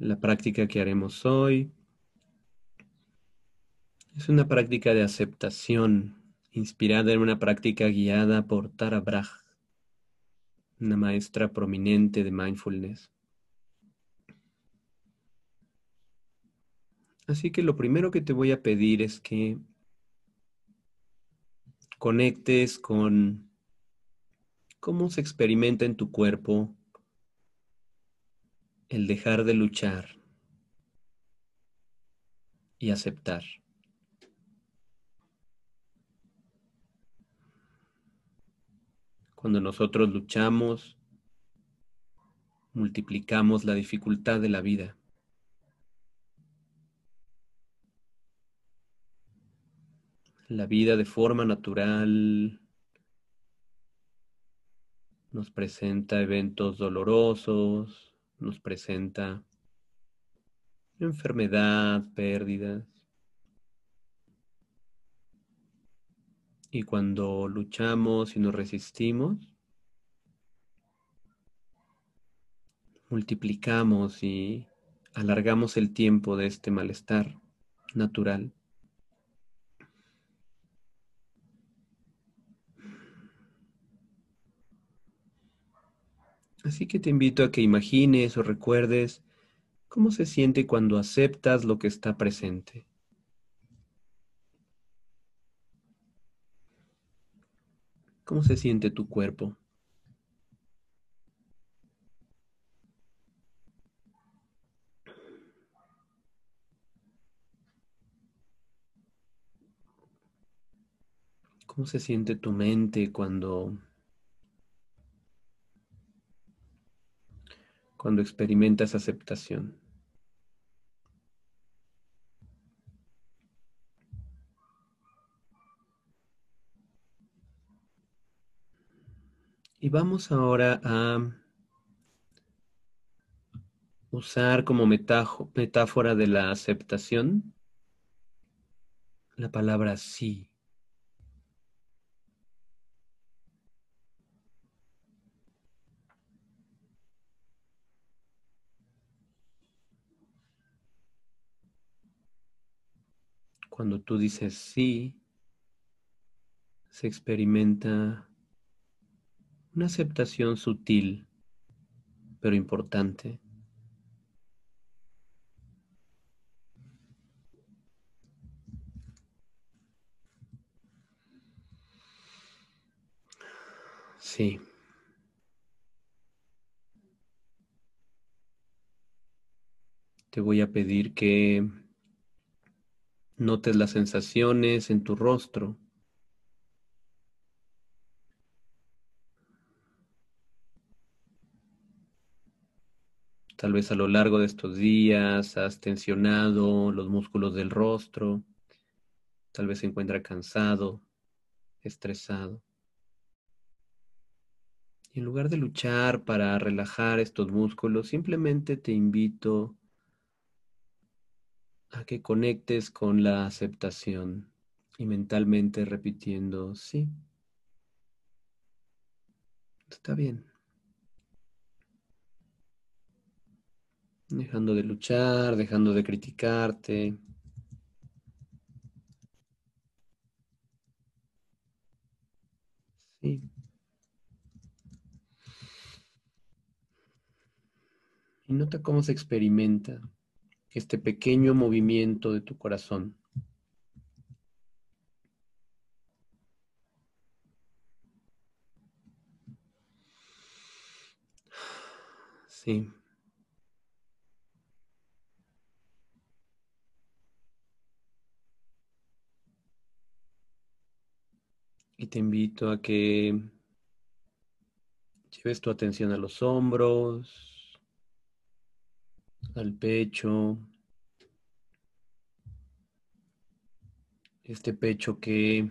La práctica que haremos hoy es una práctica de aceptación, inspirada en una práctica guiada por Tara Brach, una maestra prominente de mindfulness. Así que lo primero que te voy a pedir es que conectes con cómo se experimenta en tu cuerpo el dejar de luchar y aceptar. Cuando nosotros luchamos, multiplicamos la dificultad de la vida. La vida de forma natural nos presenta eventos dolorosos, nos presenta enfermedad, pérdidas. Y cuando luchamos y nos resistimos, multiplicamos y alargamos el tiempo de este malestar natural. Así que te invito a que imagines o recuerdes cómo se siente cuando aceptas lo que está presente. ¿Cómo se siente tu cuerpo? ¿Cómo se siente tu mente cuando cuando experimentas aceptación. Y vamos ahora a usar como metáfora de la aceptación la palabra sí. Cuando tú dices sí, se experimenta una aceptación sutil, pero importante. Sí. Te voy a pedir que Notes las sensaciones en tu rostro. Tal vez a lo largo de estos días has tensionado los músculos del rostro. Tal vez se encuentra cansado, estresado. Y en lugar de luchar para relajar estos músculos, simplemente te invito a que conectes con la aceptación y mentalmente repitiendo, sí, está bien. Dejando de luchar, dejando de criticarte. Sí. Y nota cómo se experimenta este pequeño movimiento de tu corazón. Sí. Y te invito a que lleves tu atención a los hombros, al pecho, este pecho que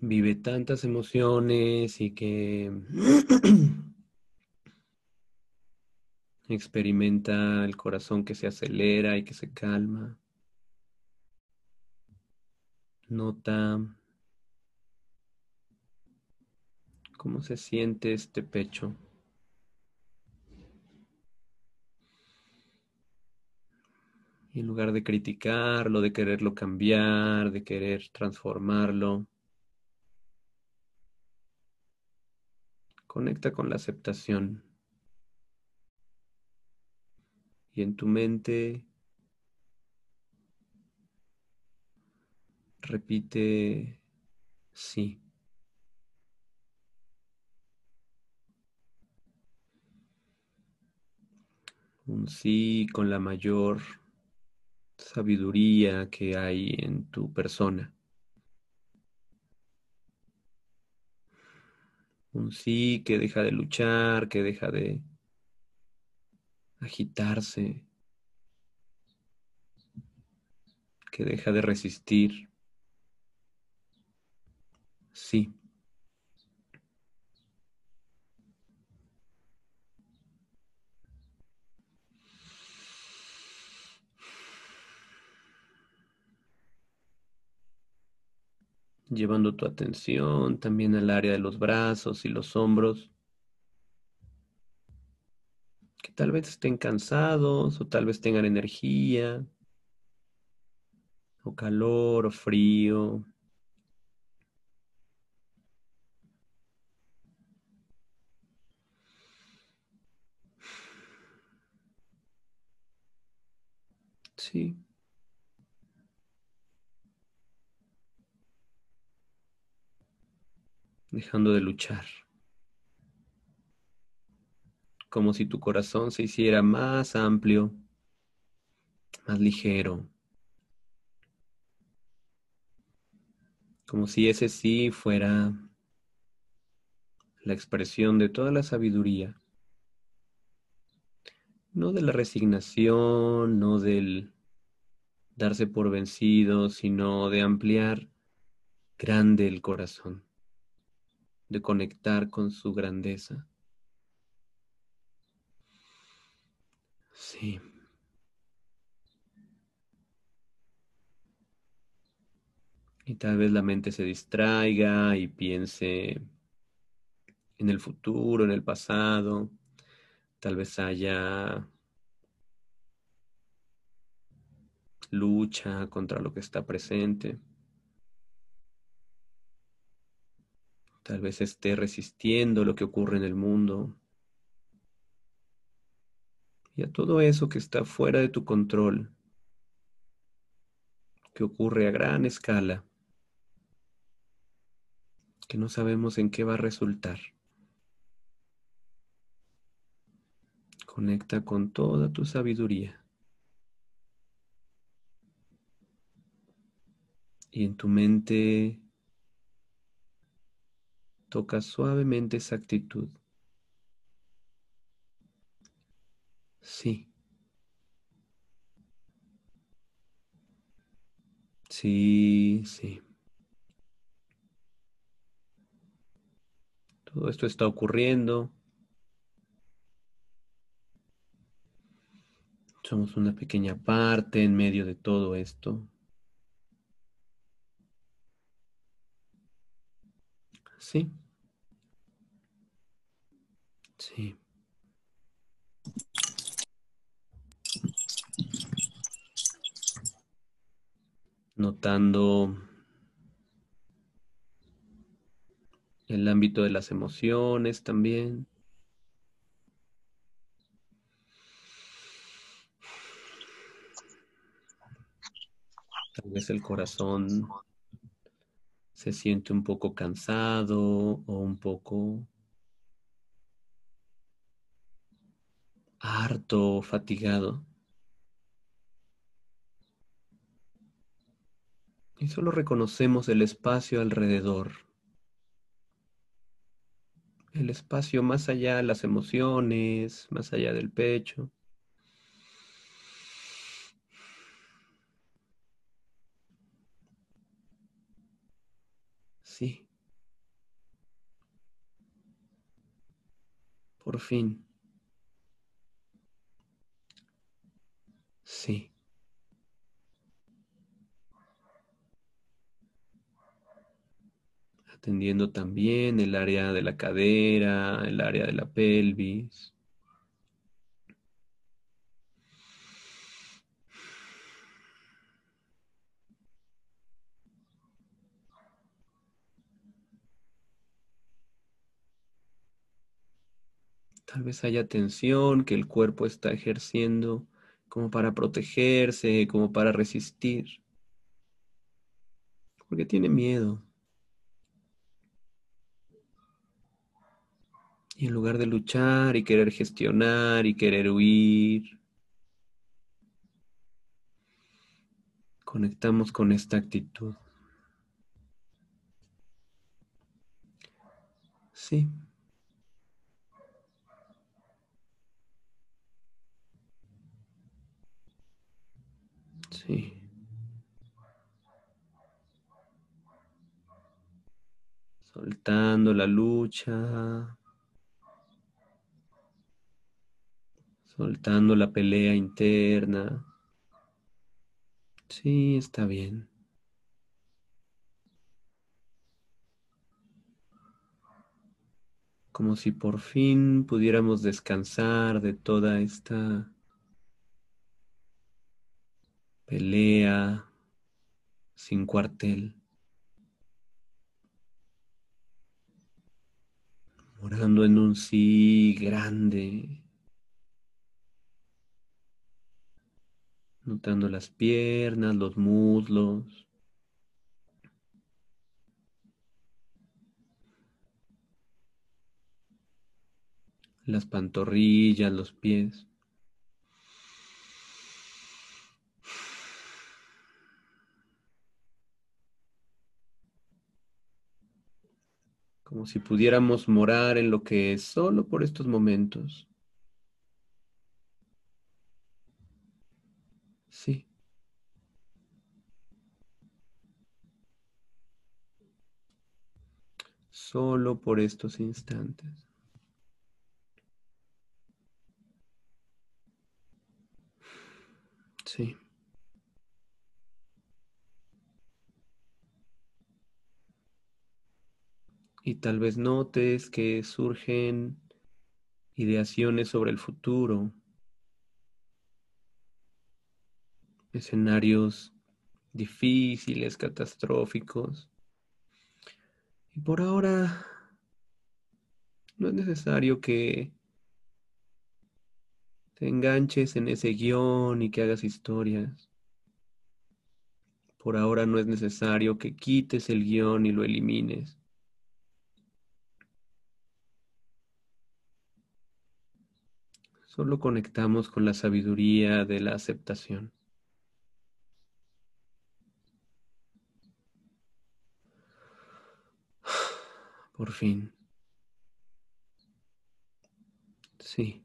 vive tantas emociones y que experimenta el corazón que se acelera y que se calma. Nota cómo se siente este pecho. Y en lugar de criticarlo, de quererlo cambiar, de querer transformarlo, conecta con la aceptación. Y en tu mente repite sí. Un sí con la mayor sabiduría que hay en tu persona. Un sí que deja de luchar, que deja de agitarse, que deja de resistir. Sí. Llevando tu atención también al área de los brazos y los hombros, que tal vez estén cansados o tal vez tengan energía, o calor o frío. Sí. Dejando de luchar. Como si tu corazón se hiciera más amplio, más ligero. Como si ese sí fuera la expresión de toda la sabiduría. No de la resignación, no del darse por vencido, sino de ampliar grande el corazón de conectar con su grandeza. Sí. Y tal vez la mente se distraiga y piense en el futuro, en el pasado. Tal vez haya lucha contra lo que está presente. Tal vez esté resistiendo lo que ocurre en el mundo. Y a todo eso que está fuera de tu control, que ocurre a gran escala, que no sabemos en qué va a resultar. Conecta con toda tu sabiduría. Y en tu mente Toca suavemente esa actitud. Sí. Sí, sí. Todo esto está ocurriendo. Somos una pequeña parte en medio de todo esto. Sí. Notando el ámbito de las emociones también. Tal vez el corazón se siente un poco cansado o un poco harto, fatigado. Y solo reconocemos el espacio alrededor. El espacio más allá de las emociones, más allá del pecho. Sí. Por fin. Sí. Atendiendo también el área de la cadera, el área de la pelvis. Tal vez haya tensión que el cuerpo está ejerciendo como para protegerse, como para resistir, porque tiene miedo. Y en lugar de luchar y querer gestionar y querer huir, conectamos con esta actitud. Sí. Sí. Soltando la lucha. Soltando la pelea interna. Sí, está bien. Como si por fin pudiéramos descansar de toda esta pelea sin cuartel. Morando en un sí grande. Notando las piernas, los muslos. Las pantorrillas, los pies. Si pudiéramos morar en lo que es solo por estos momentos. Sí. Solo por estos instantes. Sí. Y tal vez notes que surgen ideaciones sobre el futuro, escenarios difíciles, catastróficos. Y por ahora no es necesario que te enganches en ese guion y que hagas historias. Por ahora no es necesario que quites el guion y lo elimines. Solo conectamos con la sabiduría de la aceptación. Por fin. Sí.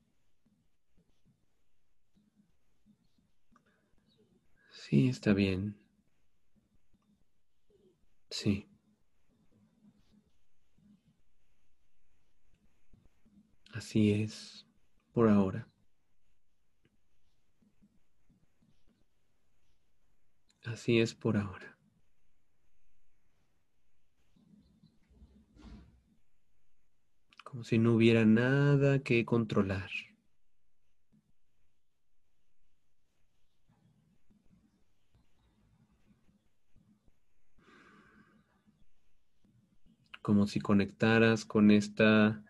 Sí, está bien. Sí. Así es por ahora. Así es por ahora. Como si no hubiera nada que controlar. Como si conectaras con esta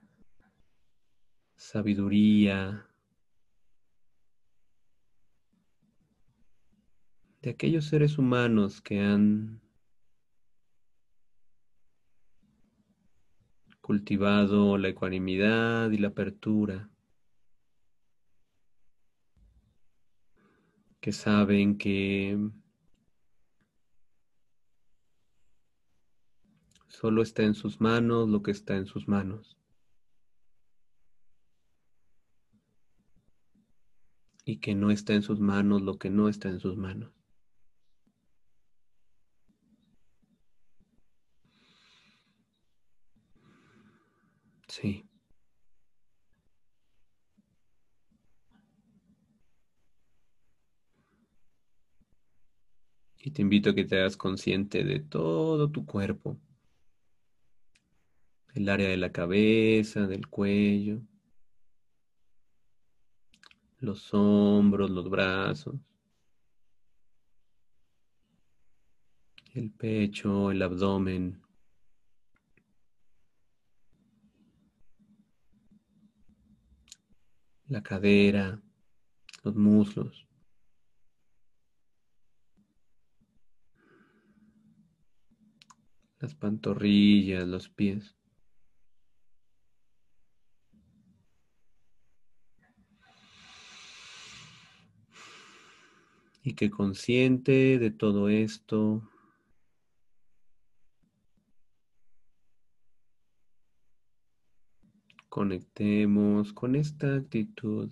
sabiduría de aquellos seres humanos que han cultivado la ecuanimidad y la apertura, que saben que solo está en sus manos lo que está en sus manos. Y que no está en sus manos lo que no está en sus manos. Sí. Y te invito a que te hagas consciente de todo tu cuerpo, el área de la cabeza, del cuello, los hombros, los brazos, el pecho, el abdomen. la cadera, los muslos. las pantorrillas, los pies. Y que consciente de todo esto, conectemos con esta actitud.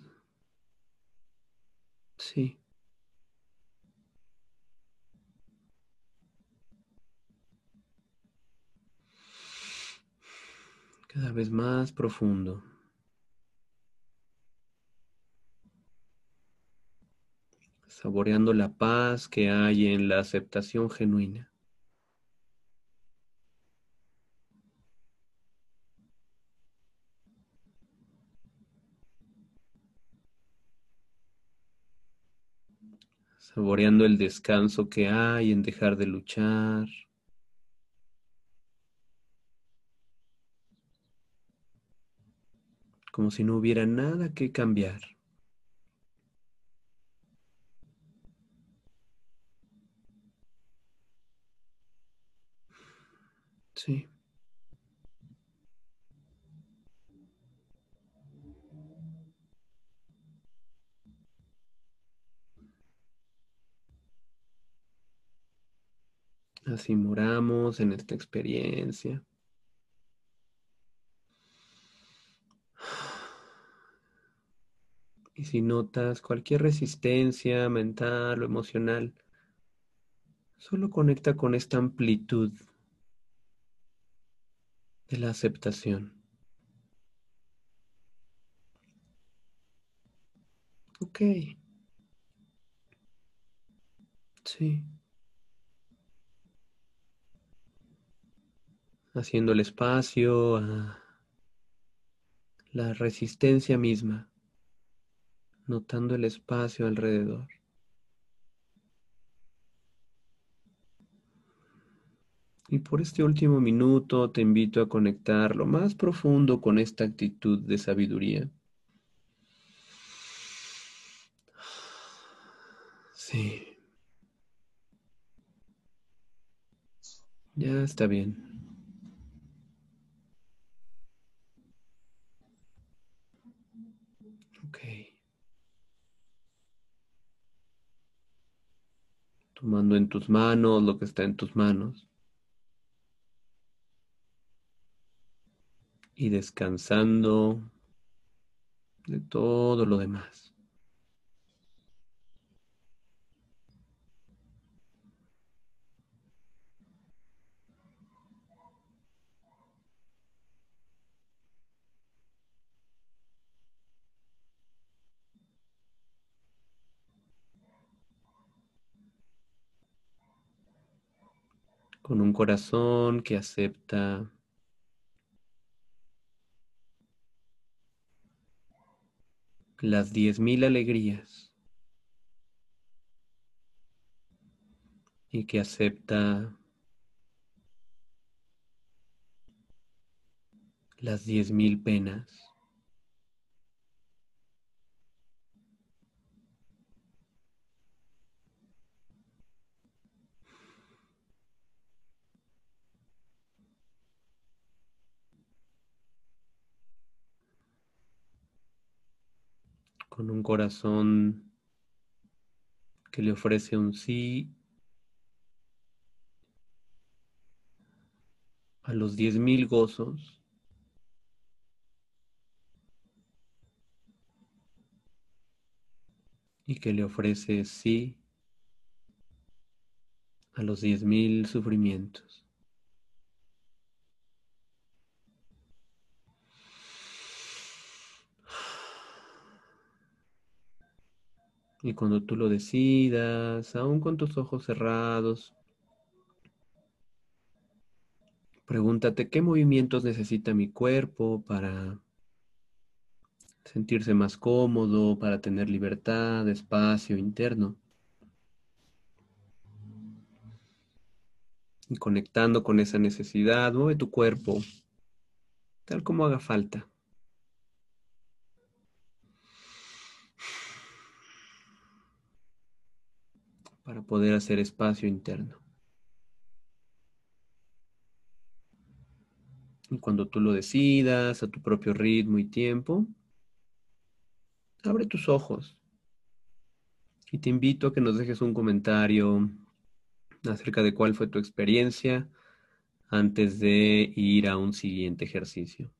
Sí. Cada vez más profundo. Saboreando la paz que hay en la aceptación genuina. saboreando el descanso que hay en dejar de luchar. Como si no hubiera nada que cambiar. Sí. Así moramos en esta experiencia. Y si notas cualquier resistencia mental o emocional, solo conecta con esta amplitud de la aceptación. Ok. Sí. haciendo el espacio a la resistencia misma, notando el espacio alrededor. Y por este último minuto te invito a conectar lo más profundo con esta actitud de sabiduría. Sí. Ya está bien. tomando en tus manos lo que está en tus manos y descansando de todo lo demás. con un corazón que acepta las diez mil alegrías y que acepta las diez mil penas. Con un corazón que le ofrece un sí a los diez mil gozos. Y que le ofrece sí a los diez mil sufrimientos. Y cuando tú lo decidas, aún con tus ojos cerrados, pregúntate qué movimientos necesita mi cuerpo para sentirse más cómodo, para tener libertad, espacio interno. Y conectando con esa necesidad, mueve tu cuerpo tal como haga falta. Para poder hacer espacio interno. Y cuando tú lo decidas, a tu propio ritmo y tiempo, abre tus ojos. Y te invito a que nos dejes un comentario acerca de cuál fue tu experiencia antes de ir a un siguiente ejercicio.